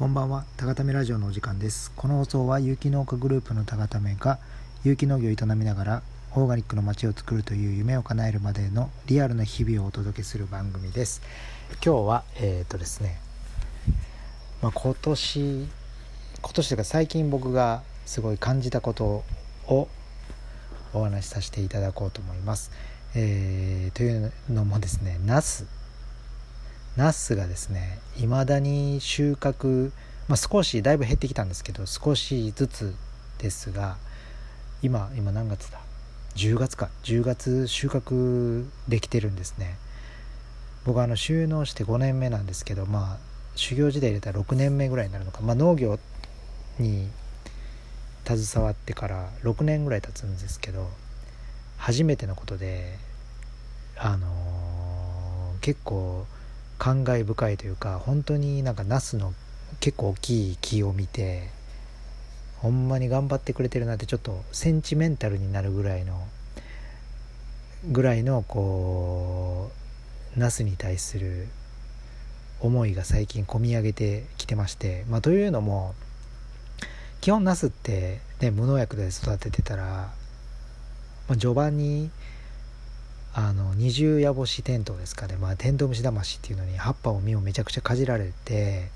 こんばんは、たがためラジオのお時間です。この放送は有機農家グループのたがためが有機農業を営みながらオーガニックの街を作るという夢を叶えるまでのリアルな日々をお届けする番組です。今日はえっ、ー、とですね、まあ、今年今年というか最近僕がすごい感じたことをお話しさせていただこうと思います。えー、というのもですね、ナスナスがですね未だに収穫、まあ、少しだいぶ減ってきたんですけど少しずつですが今今何月だ？10月か。10月収穫できてるんですね。僕はあの収納して5年目なんですけどまあ修行時代入れたら6年目ぐらいになるのか、まあ、農業に携わってから6年ぐらい経つんですけど初めてのことであのー、結構感慨深いというか本当になんかナスの結構大きい木を見てほんまに頑張ってくれてるなってちょっとセンチメンタルになるぐらいのぐらいのこうナスに対する思いが最近込み上げてきてましてまあというのも基本ナスってね無農薬で育ててたら、まあ、序盤にあの二重矢干しテントウですかね、まあ、テントウムシ魂っていうのに葉っぱを実をめちゃくちゃかじられて、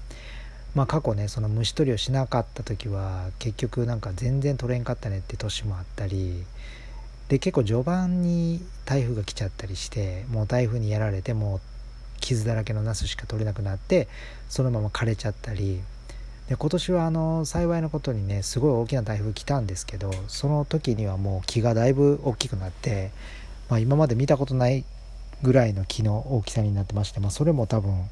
まあ、過去ねその虫取りをしなかった時は結局なんか全然取れんかったねって年もあったりで結構序盤に台風が来ちゃったりしてもう台風にやられてもう傷だらけのナスしか取れなくなってそのまま枯れちゃったり。で今年はあの幸いなことにねすごい大きな台風来たんですけどその時にはもう木がだいぶ大きくなってまあ、今まで見たことないぐらいの木の大きさになってまして、まあ、それも多分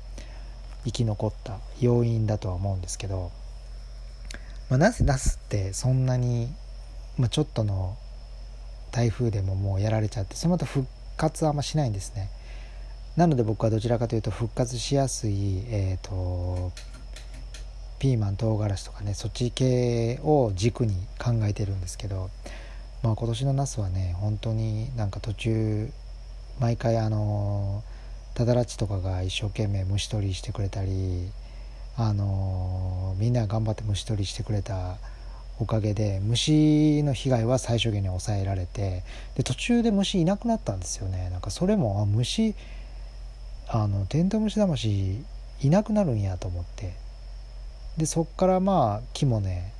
生き残った要因だとは思うんですけど、まあ、なぜナスってそんなに、まあ、ちょっとの台風でももうやられちゃってその後復活はあんましないんですね。なので僕はどちらかというと復活しやすい、えーと、ピーマン唐辛子とかねそっち系を軸に考えてるんですけどまあ、今年のナスはね本当になんか途中毎回あのただらちとかが一生懸命虫取りしてくれたりあのみんな頑張って虫取りしてくれたおかげで虫の被害は最小限に抑えられてで途中で虫いなくなったんですよね。なんかそれもあ虫あのテントウムシ魂いなくなるんやと思って。でそっからまあ木もね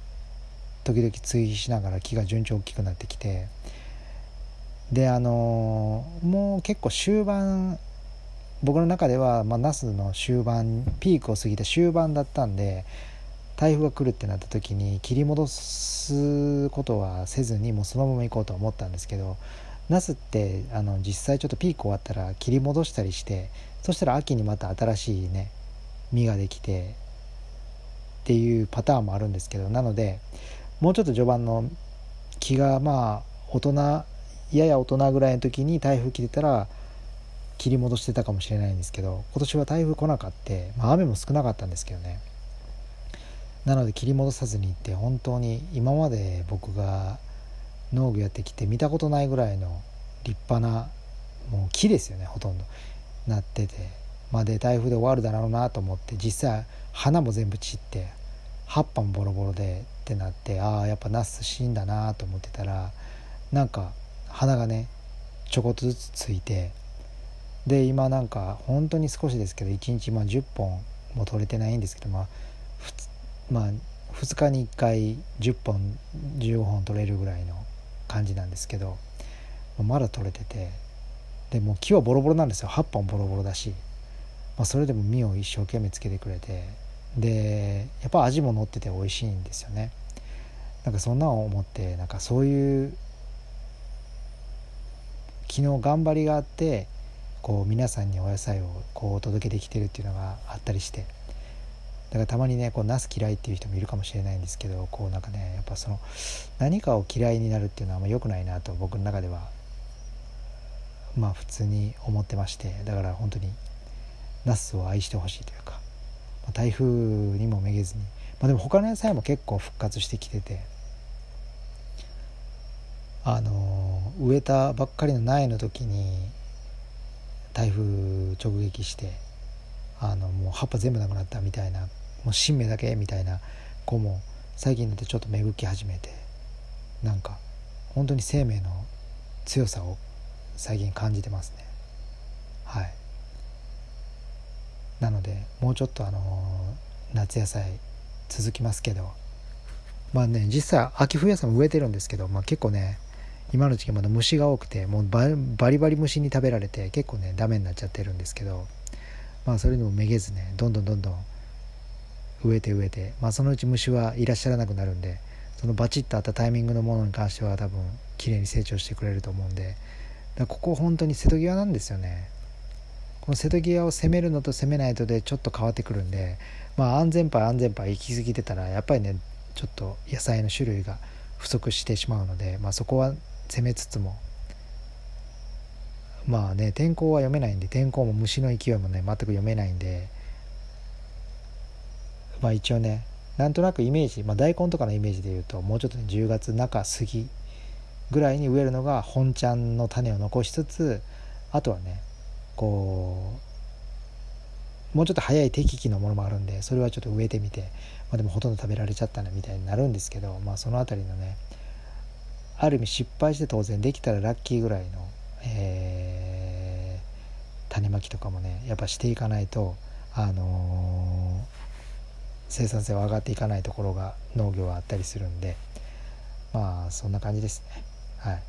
時々追肥しながら木が順調大きくなってきてであのもう結構終盤僕の中では、まあ、ナスの終盤ピークを過ぎた終盤だったんで台風が来るってなった時に切り戻すことはせずにもうそのまま行こうと思ったんですけどナスってあの実際ちょっとピーク終わったら切り戻したりしてそしたら秋にまた新しいね実ができてっていうパターンもあるんですけどなのでもうちょっと序盤の気がまあ大人やや大人ぐらいの時に台風来てたら切り戻してたかもしれないんですけど今年は台風来なかった、まあ、雨も少なかったんですけどね。なので切り戻さずに行って本当に今まで僕が農業やってきて見たことないぐらいの立派なもう木ですよねほとんど。なってて。まで台風で終わるだろうなと思って実際花も全部散って葉っぱもボロボロでってなってああやっぱナス死んだなと思ってたらなんか花がねちょこっとずつついてで今なんか本当に少しですけど1日まあ10本も取れてないんですけどまあまあ2日に1回10本15本取れるぐらいの感じなんですけどまだ取れててでも木はボロボロなんですよ。8本ボロボロだし、まあ、それでも実を一生懸命つけてくれて。でやっぱ味も乗ってて美味しいんですよね。なんかそんな思ってなんかそういう昨日頑張りがあってこう皆さんにお野菜をこうお届けできてるっていうのがあったりしてだからたまにねこうナス嫌いっていう人もいるかもしれないんですけどこうなんかねやっぱその何かを嫌いになるっていうのはあんま良くないなと僕の中ではまあ普通に思ってましてだから本当にナスを愛してほしいというか台風にもめげずに、まあ、でも他の野菜も結構復活してきてて。あの植えたばっかりの苗の時に台風直撃してあのもう葉っぱ全部なくなったみたいなもう新芽だけみたいな子も最近だってちょっと芽吹き始めてなんか本当に生命の強さを最近感じてますね。はい。なのでもうちょっとあの夏野菜続きますけど。まあね実際秋冬野菜も植えてるんですけど、まあ、結構ね今の時期まだ虫が多くてもうバリバリ虫に食べられて結構ねダメになっちゃってるんですけどまあそれにもめげずねどんどんどんどん植えて植えて、まあ、そのうち虫はいらっしゃらなくなるんでそのバチッとあったタイミングのものに関しては多分綺麗に成長してくれると思うんでここ本当に瀬戸際なんですよね。この瀬戸際を攻めるのと攻めないとでちょっと変わってくるんでまあ安全牌安全牌行き過ぎてたらやっぱりねちょっと野菜の種類が不足してしまうので、まあ、そこは攻めつつもまあね天候は読めないんで天候も虫の勢いもね全く読めないんでまあ一応ねなんとなくイメージ、まあ、大根とかのイメージで言うともうちょっとね10月中過ぎぐらいに植えるのが本ちゃんの種を残しつつあとはねこうもうちょっと早い適期のものもあるんでそれはちょっと植えてみて、まあ、でもほとんど食べられちゃったなみたいになるんですけど、まあ、その辺りのねある意味失敗して当然できたらラッキーぐらいの、えー、種まきとかもねやっぱしていかないとあのー生産性は上がっていかないところが農業はあったりするんでまあそんな感じですね。はい、ま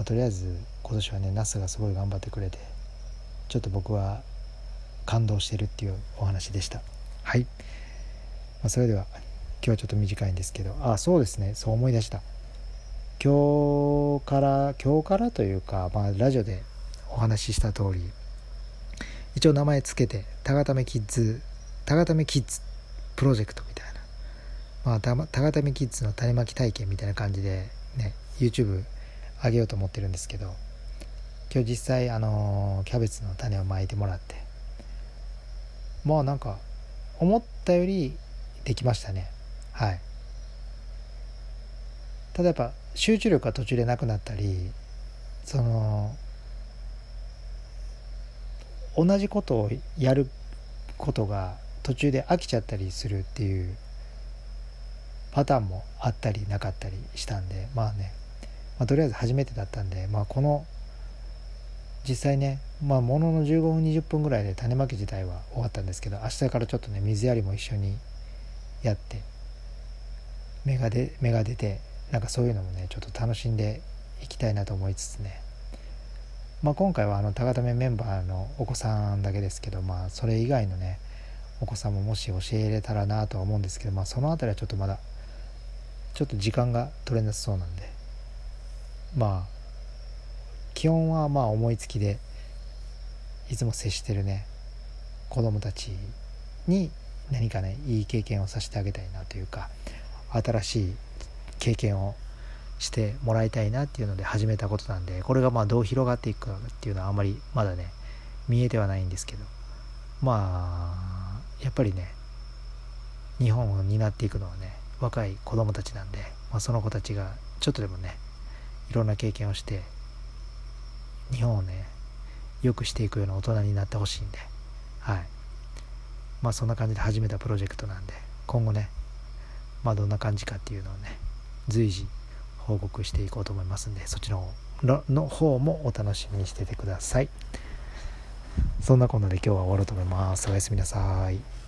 あ、とりあえず今年はねナスがすごい頑張ってくれてちょっと僕は感動してるっていうお話でした。はい、まあ、それでは今日はちょっと短いんですけど。あそうですね。そう思い出した。今日から今日からというか、まあ、ラジオでお話しした通り一応名前つけて「タガタメキッズ」「タガタメキッズ」プロジェクトみたいな、まあ、たたがたみキッズの種まき体験みたいな感じでね YouTube 上げようと思ってるんですけど今日実際あのキャベツの種をまいてもらってまあなんか思ったよりできましたね。はい。ただやっぱ集中力が途中でなくなったりその同じことをやることが途中で飽きちゃったりするっていうパターンもあったりなかったりしたんでまあね、まあ、とりあえず初めてだったんで、まあ、この実際ねまあものの15分20分ぐらいで種まき自体は終わったんですけど明日からちょっとね水やりも一緒にやって芽がで芽が出てなんかそういうのもねちょっと楽しんでいきたいなと思いつつね。まあ、今回はあの高田メンバーのお子さんだけですけど、まあ、それ以外のねお子さんももし教えれたらなとは思うんですけど、まあ、その辺りはちょっとまだちょっと時間が取れなさそうなんでまあ基本はまあ思いつきでいつも接してるね子供たちに何かねいい経験をさせてあげたいなというか新しい経験をしてもらいたいなっていうので始めたことなんでこれがまあどう広がっていくかっていうのはあんまりまだね見えてはないんですけどまあやっぱりね日本を担っていくのはね若い子供たちなんで、まあ、その子たちがちょっとでもねいろんな経験をして日本をね良くしていくような大人になってほしいんではいまあそんな感じで始めたプロジェクトなんで今後ねまあどんな感じかっていうのをね随時報告していこうと思いますんでそっちの方の方もお楽しみにしててください。そんなこんなで今日は終わろうと思います。おやすみなさい。